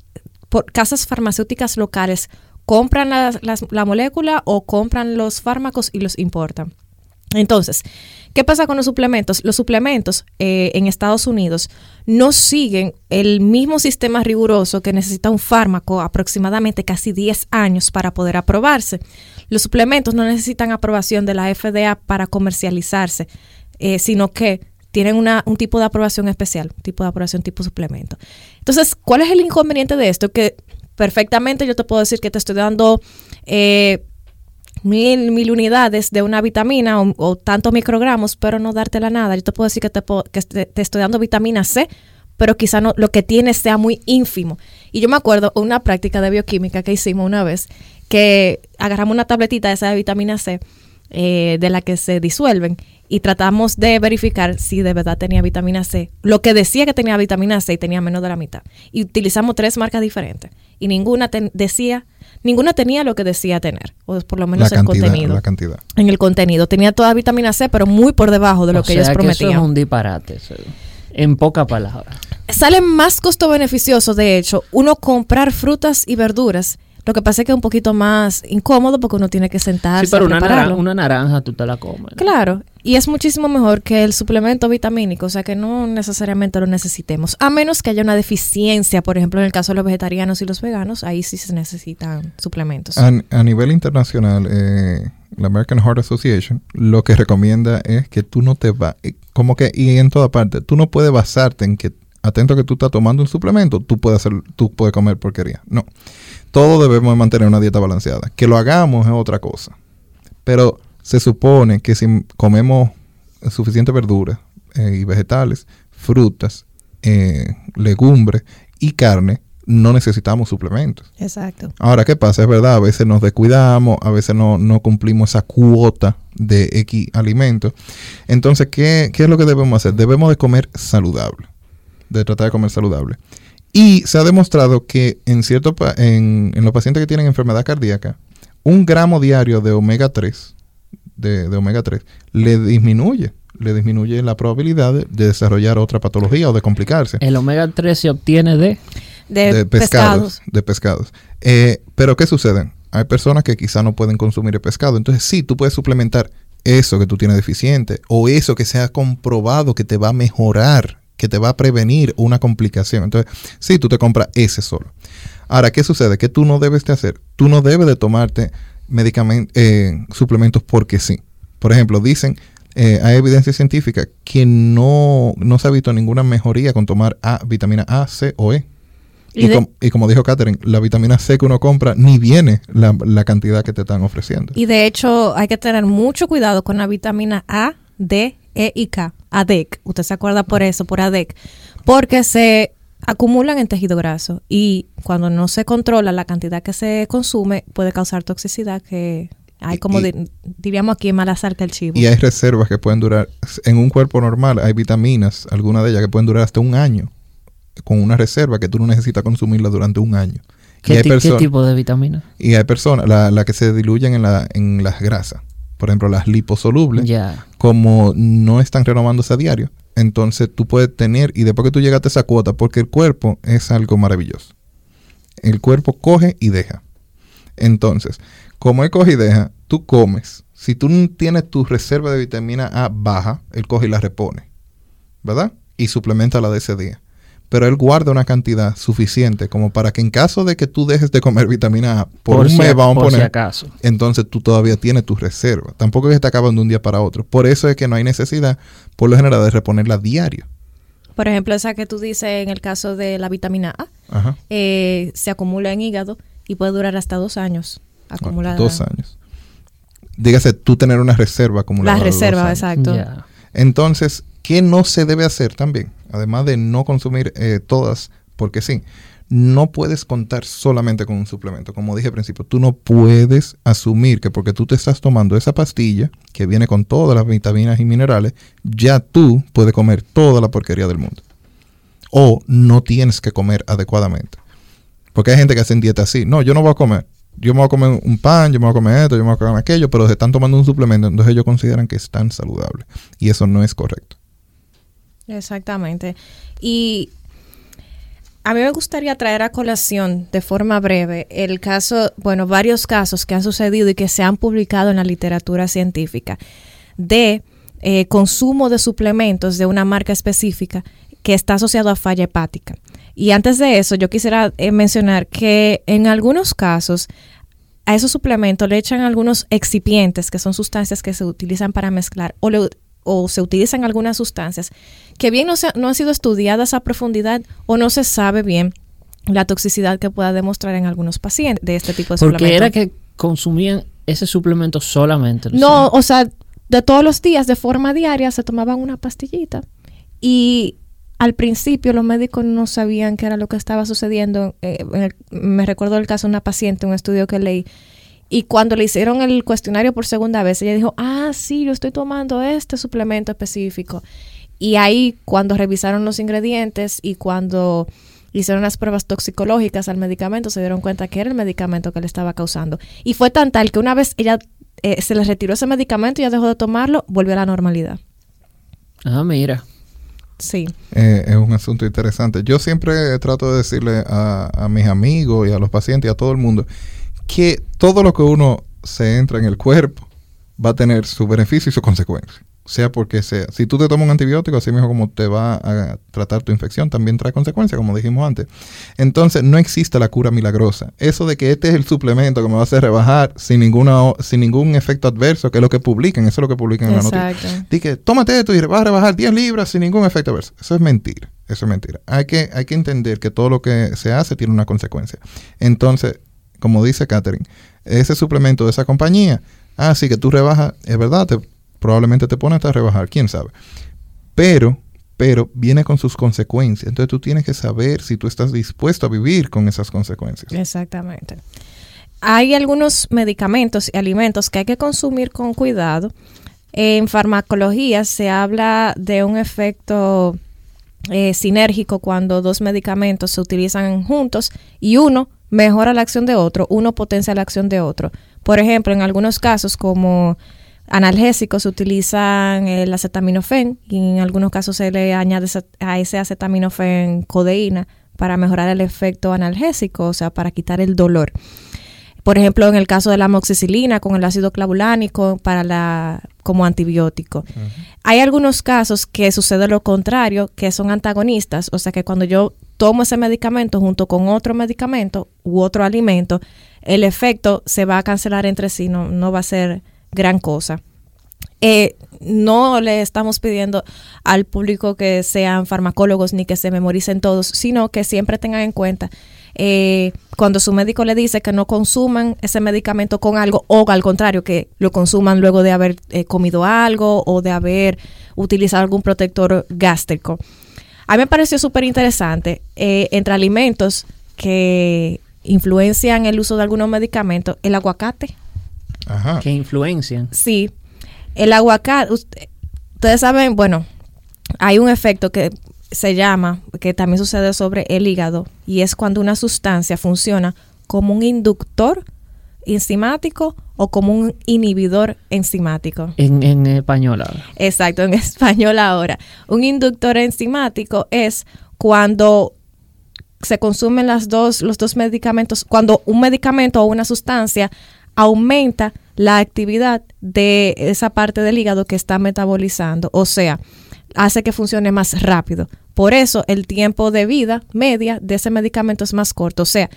B: por casas farmacéuticas locales compran la molécula o compran los fármacos y los importan. Entonces, ¿qué pasa con los suplementos? Los suplementos eh, en Estados Unidos no siguen el mismo sistema riguroso que necesita un fármaco aproximadamente casi 10 años para poder aprobarse. Los suplementos no necesitan aprobación de la FDA para comercializarse, eh, sino que tienen un tipo de aprobación especial, tipo de aprobación tipo suplemento. Entonces, ¿cuál es el inconveniente de esto? Que perfectamente yo te puedo decir que te estoy dando eh, mil, mil unidades de una vitamina o, tantos microgramos, pero no dártela nada. Yo te puedo decir que te, que te, estoy dando vitamina C, pero quizá no, lo que tienes sea muy ínfimo. Y yo me acuerdo una práctica de bioquímica que hicimos una vez, que agarramos una tabletita de esa de vitamina C, eh, de la que se disuelven, y tratamos de verificar si de verdad tenía vitamina C. Lo que decía que tenía vitamina C y tenía menos de la mitad. Y utilizamos tres marcas diferentes. Y ninguna decía ninguna tenía lo que decía tener, o por lo menos el contenido.
C: La cantidad.
B: En el contenido. Tenía toda vitamina C, pero muy por debajo de lo que ellos prometían. eso
D: es un disparate, en pocas palabras.
B: Sale más costo beneficioso, de hecho, uno comprar frutas y verduras lo que pasa es que es un poquito más incómodo porque uno tiene que sentarse.
D: Sí, pero una, naranja, una naranja tú te la comes.
B: Claro, y es muchísimo mejor que el suplemento vitamínico, o sea que no necesariamente lo necesitemos. A menos que haya una deficiencia, por ejemplo, en el caso de los vegetarianos y los veganos, ahí sí se necesitan suplementos.
C: A, nivel internacional, eh, la American Heart Association lo que recomienda es que tú no te vas, eh, como que, y en toda parte, tú no puedes basarte en que, atento que tú estás tomando un suplemento, tú puedes, hacer, tú puedes comer porquería. No todos debemos mantener una dieta balanceada. Que lo hagamos es otra cosa. Pero se supone que si comemos suficiente verdura eh, y vegetales, frutas, eh, legumbres y carne, no necesitamos suplementos.
B: Exacto.
C: Ahora, ¿qué pasa? Es verdad, a veces nos descuidamos, a veces no, no cumplimos esa cuota de X alimentos. Entonces, ¿qué, ¿qué es lo que debemos hacer? Debemos de comer saludable, de tratar de comer saludable. Y se ha demostrado que en, cierto en, los pacientes que tienen enfermedad cardíaca, un gramo diario de omega 3, de, omega 3, le disminuye, le disminuye la probabilidad de, desarrollar otra patología o de complicarse.
D: El omega 3 se obtiene de...
B: De, pescados,
C: De pescados. Eh, pero ¿qué sucede? Hay personas que quizá no pueden consumir el pescado. Entonces sí, tú puedes suplementar eso que tú tienes deficiente o eso que se ha comprobado que te va a mejorar que te va a prevenir una complicación. Entonces, sí, tú te compras ese solo. Ahora, ¿qué sucede? ¿Qué tú no debes de hacer? Tú no debes de tomarte medicamentos, eh, suplementos porque sí. Por ejemplo, dicen, eh, hay evidencia científica que no, no se ha visto ninguna mejoría con tomar A, vitamina A, C o E. Y, como dijo Catherine, la vitamina C que uno compra ni viene la, la, cantidad que te están ofreciendo.
B: Y de hecho hay que tener mucho cuidado con la vitamina A, D, E y K. ADEC. Usted se acuerda por eso, por ADEC. Porque se acumulan en tejido graso y cuando no se controla la cantidad que se consume puede causar toxicidad que hay como diríamos aquí mala que el chivo.
C: Y hay reservas que pueden durar en un cuerpo normal, hay vitaminas, algunas de ellas que pueden durar hasta un año con una reserva que tú no necesitas consumirla durante un año.
D: ¿Qué, tipo de vitaminas?
C: Y hay personas, la, la que se diluyen en, la, en las grasas, por ejemplo las liposolubles, como no están renovándose a diario, entonces tú puedes tener, y después que tú llegaste a esa cuota, porque el cuerpo es algo maravilloso. El cuerpo coge y deja. Entonces, como él coge y deja, tú comes. Si tú tienes tu reserva de vitamina A baja, él coge y la repone. ¿Verdad? Y suplementa la de ese día pero él guarda una cantidad suficiente como para que en caso de que tú dejes de comer vitamina A por, un mes, vamos a poner,
D: acaso.
C: entonces tú todavía tienes tu reserva. Tampoco es que está acabando de un día para otro. Por eso es que no hay necesidad, por lo general, de reponerla diario.
B: Por ejemplo, esa que tú dices en el caso de la vitamina A, eh, se acumula en hígado y puede durar hasta dos años acumulada.
C: dos años. Dígase, tú tener una reserva acumulada.
B: La reserva, exacto.
C: Entonces, ¿qué no se debe hacer también? Además de no consumir eh, todas, porque sí, no puedes contar solamente con un suplemento. Como dije al principio, tú no puedes asumir que porque tú te estás tomando esa pastilla que viene con todas las vitaminas y minerales, ya tú puedes comer toda la porquería del mundo. O no tienes que comer adecuadamente. Porque hay gente que hace dieta así. No, yo no voy a comer. Yo me voy a comer un pan, yo me voy a comer esto, yo me voy a comer aquello, pero se están tomando un suplemento, entonces ellos consideran que es tan saludable. Y eso no es correcto.
B: Exactamente. Y a mí me gustaría traer a colación de forma breve el caso, bueno, varios casos que han sucedido y que se han publicado en la literatura científica de eh, consumo de suplementos de una marca específica que está asociado a falla hepática. Y antes de eso, yo quisiera eh, mencionar que en algunos casos a esos suplementos le echan algunos excipientes, que son sustancias que se utilizan para mezclar, o le o se utilizan algunas sustancias que bien no, no han sido estudiadas a profundidad o no se sabe bien la toxicidad que pueda demostrar en algunos pacientes de este tipo de
D: suplementos. Porque era que consumían ese suplemento solamente.
B: No, o sea, de todos los días, de forma diaria, se tomaban una pastillita. Y al principio los médicos no sabían qué era lo que estaba sucediendo. Eh, me recuerdo el caso de una paciente, un estudio que leí, y cuando le hicieron el cuestionario por segunda vez, ella dijo, ah, sí, yo estoy tomando este suplemento específico. Y ahí, cuando revisaron los ingredientes y cuando hicieron las pruebas toxicológicas al medicamento, se dieron cuenta que era el medicamento que le estaba causando. Y fue tan tal que una vez ella eh, se le retiró ese medicamento y ya dejó de tomarlo, volvió a la normalidad.
D: Ah, mira.
B: Sí.
C: Eh, es un asunto interesante. Yo siempre trato de decirle a, a mis amigos y a los pacientes y a todo el mundo que todo lo que uno se entra en el cuerpo va a tener su beneficio y su consecuencia. Sea porque sea. Si tú te tomas un antibiótico, así mismo como te va a tratar tu infección, también trae consecuencias, como dijimos antes. Entonces, no existe la cura milagrosa. Eso de que este es el suplemento que me va a hacer rebajar sin, ninguna, sin ningún efecto adverso, que es lo que publican, eso es lo que publican en la noticia. Dice que tómate esto y vas a rebajar 10 libras sin ningún efecto adverso. Eso es mentira. Eso es mentira. Hay que, hay que entender que todo lo que se hace tiene una consecuencia. Entonces, como dice Catherine, ese suplemento de esa compañía, ah, sí que tú rebajas, es verdad, probablemente te pones a rebajar, quién sabe. Pero, pero viene con sus consecuencias. Entonces tú tienes que saber si tú estás dispuesto a vivir con esas consecuencias.
B: Exactamente. Hay algunos medicamentos y alimentos que hay que consumir con cuidado. En farmacología se habla de un efecto eh, sinérgico cuando dos medicamentos se utilizan juntos y uno mejora la acción de otro, uno potencia la acción de otro. Por ejemplo, en algunos casos como analgésicos se utilizan el acetaminofén y en algunos casos se le añade a ese acetaminofén codeína para mejorar el efecto analgésico, o sea, para quitar el dolor. Por ejemplo, en el caso de la amoxicilina con el ácido clavulánico para la como antibiótico. Hay algunos casos que sucede lo contrario, que son antagonistas, o sea que cuando yo tomo ese medicamento junto con otro medicamento u otro alimento, el efecto se va a cancelar entre sí, no, no va a ser gran cosa. Eh, no le estamos pidiendo al público que sean farmacólogos ni que se memoricen todos, sino que siempre tengan en cuenta eh, cuando su médico le dice que no consuman ese medicamento con algo o al contrario, que lo consuman luego de haber eh, comido algo o de haber utilizado algún protector gástrico. A mí me pareció súper interesante entre alimentos que influencian el uso de algunos medicamentos, el aguacate.
D: Ajá. Que influencian.
B: Sí, el aguacate, ustedes saben, bueno, hay un efecto que se llama, que también sucede sobre el hígado, y es cuando una sustancia funciona como un inductor enzimático o como un inhibidor enzimático.
D: En, en español ahora.
B: Exacto, en español ahora. Un inductor enzimático es cuando se consumen las dos, los dos medicamentos, cuando un medicamento o una sustancia aumenta la actividad de esa parte del hígado que está metabolizando, o sea, hace que funcione más rápido. Por eso el tiempo de vida media de ese medicamento es más corto. O sea,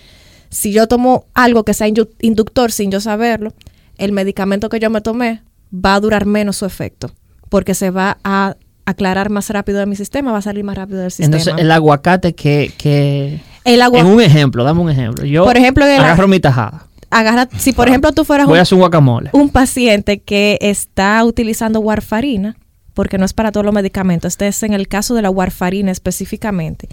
B: si yo tomo algo que sea inductor sin yo saberlo, el medicamento que yo me tomé va a durar menos su efecto, porque se va a aclarar más rápido de mi sistema, va a salir más rápido del sistema.
D: Entonces, el aguacate que... que...
B: El
D: en un ejemplo, dame un ejemplo. Yo
B: por ejemplo,
D: agarro mi tajada
B: agarra, si por ejemplo tú fueras
D: un,
B: un paciente que está utilizando warfarina, porque no es para todos los medicamentos, este es en el caso de la warfarina específicamente,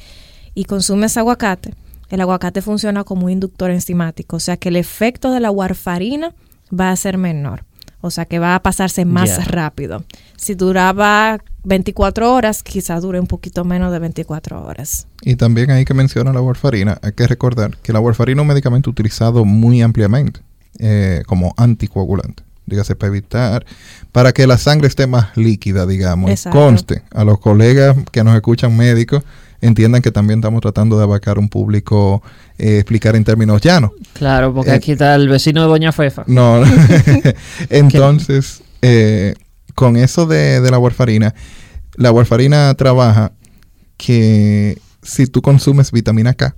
B: y consumes aguacate, el aguacate funciona como un inductor enzimático, o sea que el efecto de la warfarina va a ser menor. O sea que va a pasarse más rápido. Si duraba 24 horas, quizás dure un poquito menos de 24 horas.
C: Y también ahí que menciona la warfarina, hay que recordar que la warfarina es un medicamento utilizado muy ampliamente eh, como anticoagulante. Dígase, para evitar, para que la sangre esté más líquida, digamos. Conste a los colegas que nos escuchan médicos entiendan que también estamos tratando de abarcar un público, eh, explicar en términos llanos.
D: Claro, porque eh, aquí está el vecino de Doña Fefa.
C: No, entonces, eh, con eso de, la warfarina, la warfarina trabaja que si tú consumes vitamina K,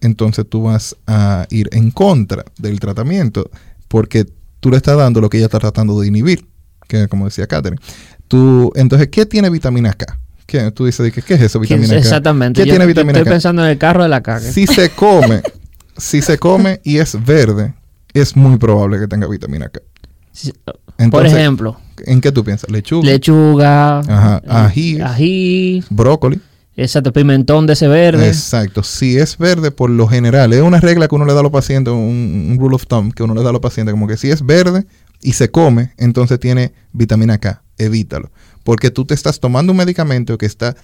C: entonces tú vas a ir en contra del tratamiento porque tú le estás dando lo que ella está tratando de inhibir, que como decía Catherine. Tú, entonces, ¿qué tiene vitamina K? ¿Qué? Tú dices, ¿qué, es eso, vitamina K?
D: Exactamente.
C: ¿Qué tiene vitamina
D: estoy pensando en el carro de la caca.
C: Si se come, si se come y es verde, es muy probable que tenga vitamina K.
D: por ejemplo.
C: ¿En qué tú piensas? Lechuga.
D: Lechuga.
C: Ajá. Ají.
D: Ají.
C: Brócoli.
D: Exacto, pimentón de ese verde.
C: Exacto. Si es verde, por lo general, es una regla que uno le da a los pacientes, un, un, rule of thumb que uno le da a los pacientes, como que si es verde y se come, entonces tiene vitamina K. Evítalo porque tú te estás tomando un medicamento que está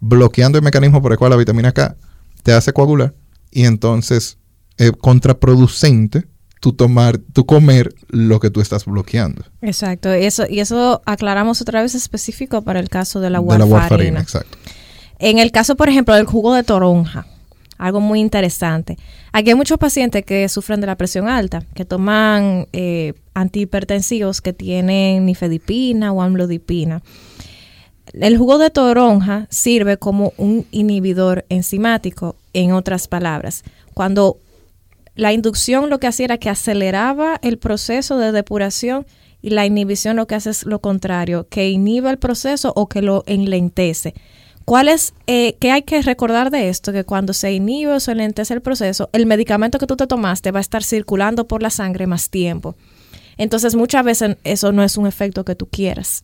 C: bloqueando el mecanismo por el cual la vitamina K te hace coagular y entonces es contraproducente tú tomar, tú comer lo que tú estás bloqueando.
B: Exacto, eso, y eso aclaramos otra vez específico para el caso de la warfarina. De la warfarina, exacto. En el caso, por ejemplo, del jugo de toronja, algo muy interesante. Aquí hay muchos pacientes que sufren de la presión alta, que toman eh, antihipertensivos que tienen nifedipina o amlodipina. El jugo de toronja sirve como un inhibidor enzimático, en otras palabras. Cuando la inducción lo que hacía era que aceleraba el proceso de depuración y la inhibición lo que hace es lo contrario, que inhibe el proceso o que lo enlentece. ¿Cuál es, eh, qué hay que recordar de esto? Que cuando se inhibe o se enlentece el proceso, el medicamento que tú te tomaste va a estar circulando por la sangre más tiempo. Entonces, muchas veces eso no es un efecto que tú quieras.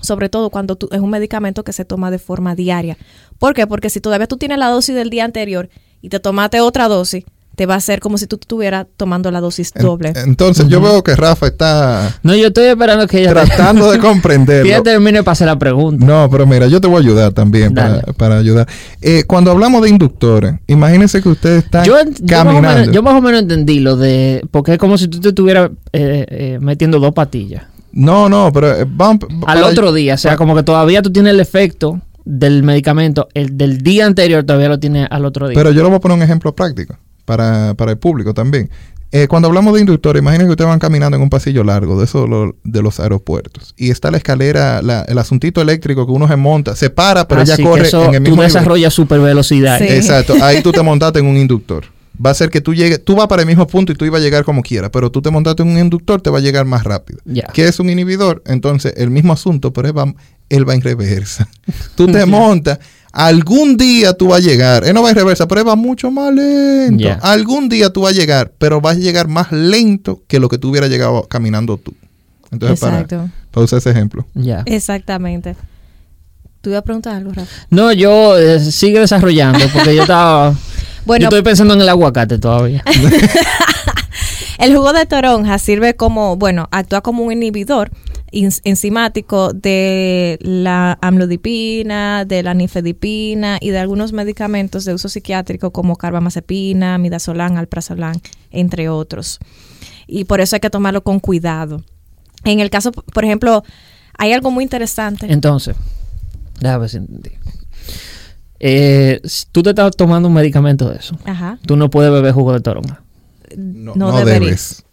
B: Sobre todo cuando tú, es un medicamento que se toma de forma diaria. ¿Por qué? Porque si todavía tú tienes la dosis del día anterior y te tomaste otra dosis, te va a hacer como si tú estuvieras tomando la dosis doble.
C: entonces, yo veo que Rafa está.
D: No, yo estoy esperando que ella.
C: Tratando de comprender.
D: que ella termine para hacer la pregunta.
C: No, pero mira, yo te voy a ayudar también para, ayudar. Eh, cuando hablamos de inductores, imagínense que usted está caminando.
D: Yo más, o menos, entendí lo de. Porque es como si tú te estuvieras eh, eh, metiendo dos patillas.
C: No, no, pero.
D: Al otro día, o sea, como que todavía tú tienes el efecto del medicamento, el del día anterior todavía lo tienes al otro día.
C: Pero yo le voy a poner un ejemplo práctico para, para el público también. Eh, cuando hablamos de inductor, imaginen que ustedes van caminando en un pasillo largo de eso de los aeropuertos y está la escalera, el asuntito eléctrico que uno se monta, se para, pero ella corre
D: en el mismo Tú desarrollas super velocidad.
C: Exacto, ahí tú te montaste en un inductor. Va a ser que tú llegues, tú vas para el mismo punto y tú ibas a llegar como quieras, pero tú te montaste en un inductor, te va a llegar más rápido. ¿Qué es un inhibidor? Entonces, el mismo asunto, pero él va, él va en reversa. tú te montas Algún día tú vas a llegar. Él no va en reversa, pero él va mucho más lento. Algún día tú vas a llegar, pero vas a llegar más lento que lo que tú hubieras llegado caminando tú. Entonces, para, para, usar ese ejemplo.
B: Exactamente. ¿Tú ibas a preguntar algo, Rafa?
D: No, yo eh, sigue desarrollando porque yo estaba... bueno, yo estoy pensando en el aguacate todavía.
B: el jugo de toronja sirve como, bueno, actúa como un inhibidor enzimático de la amlodipina, de la nifedipina y de algunos medicamentos de uso psiquiátrico como carbamazepina, midazolam, alprazolam, entre otros. Y por eso hay que tomarlo con cuidado. En el caso, por ejemplo, hay algo muy interesante.
D: Entonces, déjame si eh, tú te estás tomando un medicamento de eso. Ajá. Tú no puedes beber jugo de toronja.
C: No, no, debes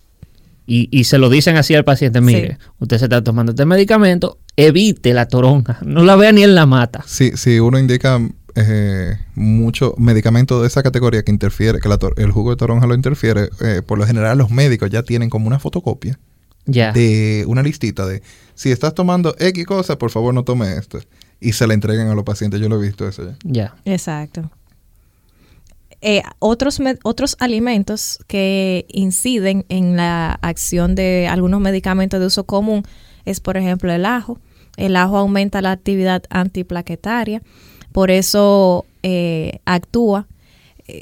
D: y, se lo dicen así al paciente, mire, usted se está tomando este medicamento, evite la toronja, no la vea ni en la mata.
C: Sí, sí, uno indica eh, mucho medicamento de esa categoría que interfiere, que el jugo de toronja lo interfiere, eh, por lo general los médicos ya tienen como una fotocopia de una listita de si estás tomando X cosa, por favor no tome esto. Y se la entregan a los pacientes, yo lo he visto eso ya.
B: Ya. Exacto. Eh, otros, otros alimentos que inciden en la acción de algunos medicamentos de uso común es, por ejemplo, el ajo. El ajo aumenta la actividad antiplaquetaria, por eso eh, actúa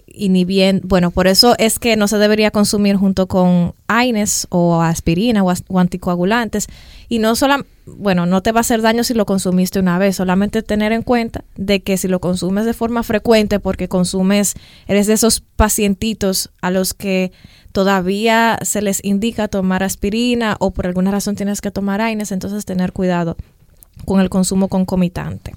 B: inhibiendo, bueno, por eso es que no se debería consumir junto con AINES o aspirina o, anticoagulantes. Y no solo, bueno, no te va a hacer daño si lo consumiste una vez, solamente tener en cuenta de que si lo consumes de forma frecuente, porque consumes, eres de esos pacientitos a los que todavía se les indica tomar aspirina o por alguna razón tienes que tomar AINES, entonces tener cuidado con el consumo concomitante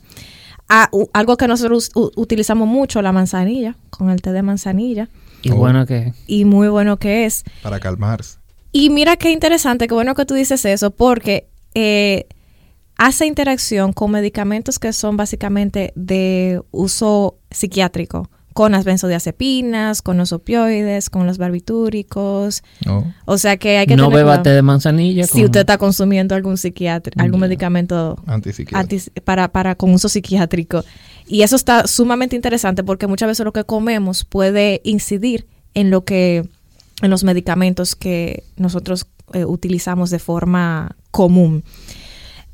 B: algo que nosotros utilizamos mucho, la manzanilla, con el té de manzanilla.
D: Y bueno que
B: Y muy bueno que es.
C: Para calmarse.
B: Y mira qué interesante, qué bueno que tú dices eso, porque eh, hace interacción con medicamentos que son básicamente de uso psiquiátrico con las benzodiazepinas, con los opioides, con los barbitúricos. O sea que hay que
D: no beba té de manzanilla.
B: Si usted está consumiendo algún psiquiátrico, algún medicamento para, para con uso psiquiátrico. Y eso está sumamente interesante porque muchas veces lo que comemos puede incidir en lo que en los medicamentos que nosotros eh, utilizamos de forma común.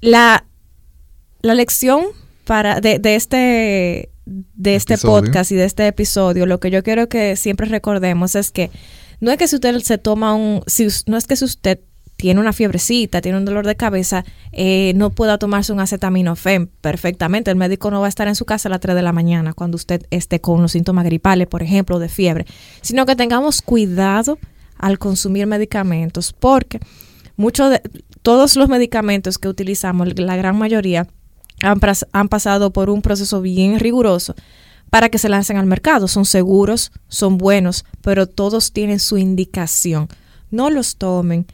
B: La, la lección para de, de este de este podcast y de este episodio, lo que yo quiero que siempre recordemos es que no es que si usted se toma un, si, no es que si usted tiene una fiebrecita, tiene un dolor de cabeza, eh, no pueda tomarse un acetaminofén perfectamente. El médico no va a estar en su casa a las 3 de la mañana cuando usted esté con los síntomas gripales, por ejemplo, de fiebre, sino que tengamos cuidado al consumir medicamentos, porque muchos de todos los medicamentos que utilizamos, la gran mayoría, han, pasado por un proceso bien riguroso para que se lancen al mercado. Son seguros, son buenos, pero todos tienen su indicación. No los tomen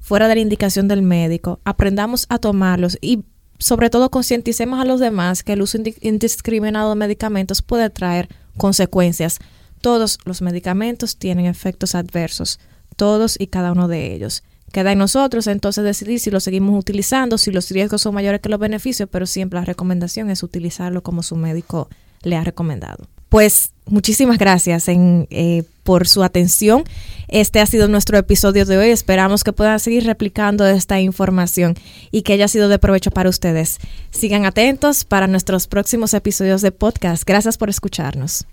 B: fuera de la indicación del médico. Aprendamos a tomarlos y sobre todo concienticemos a los demás que el uso indiscriminado de medicamentos puede traer consecuencias. Todos los medicamentos tienen efectos adversos, todos y cada uno de ellos. Queda en nosotros entonces decidir si lo seguimos utilizando, si los riesgos son mayores que los beneficios, pero siempre la recomendación es utilizarlo como su médico le ha recomendado. Pues muchísimas gracias eh, por su atención. Este ha sido nuestro episodio de hoy. Esperamos que puedan seguir replicando esta información y que haya sido de provecho para ustedes. Sigan atentos para nuestros próximos episodios de podcast. Gracias por escucharnos.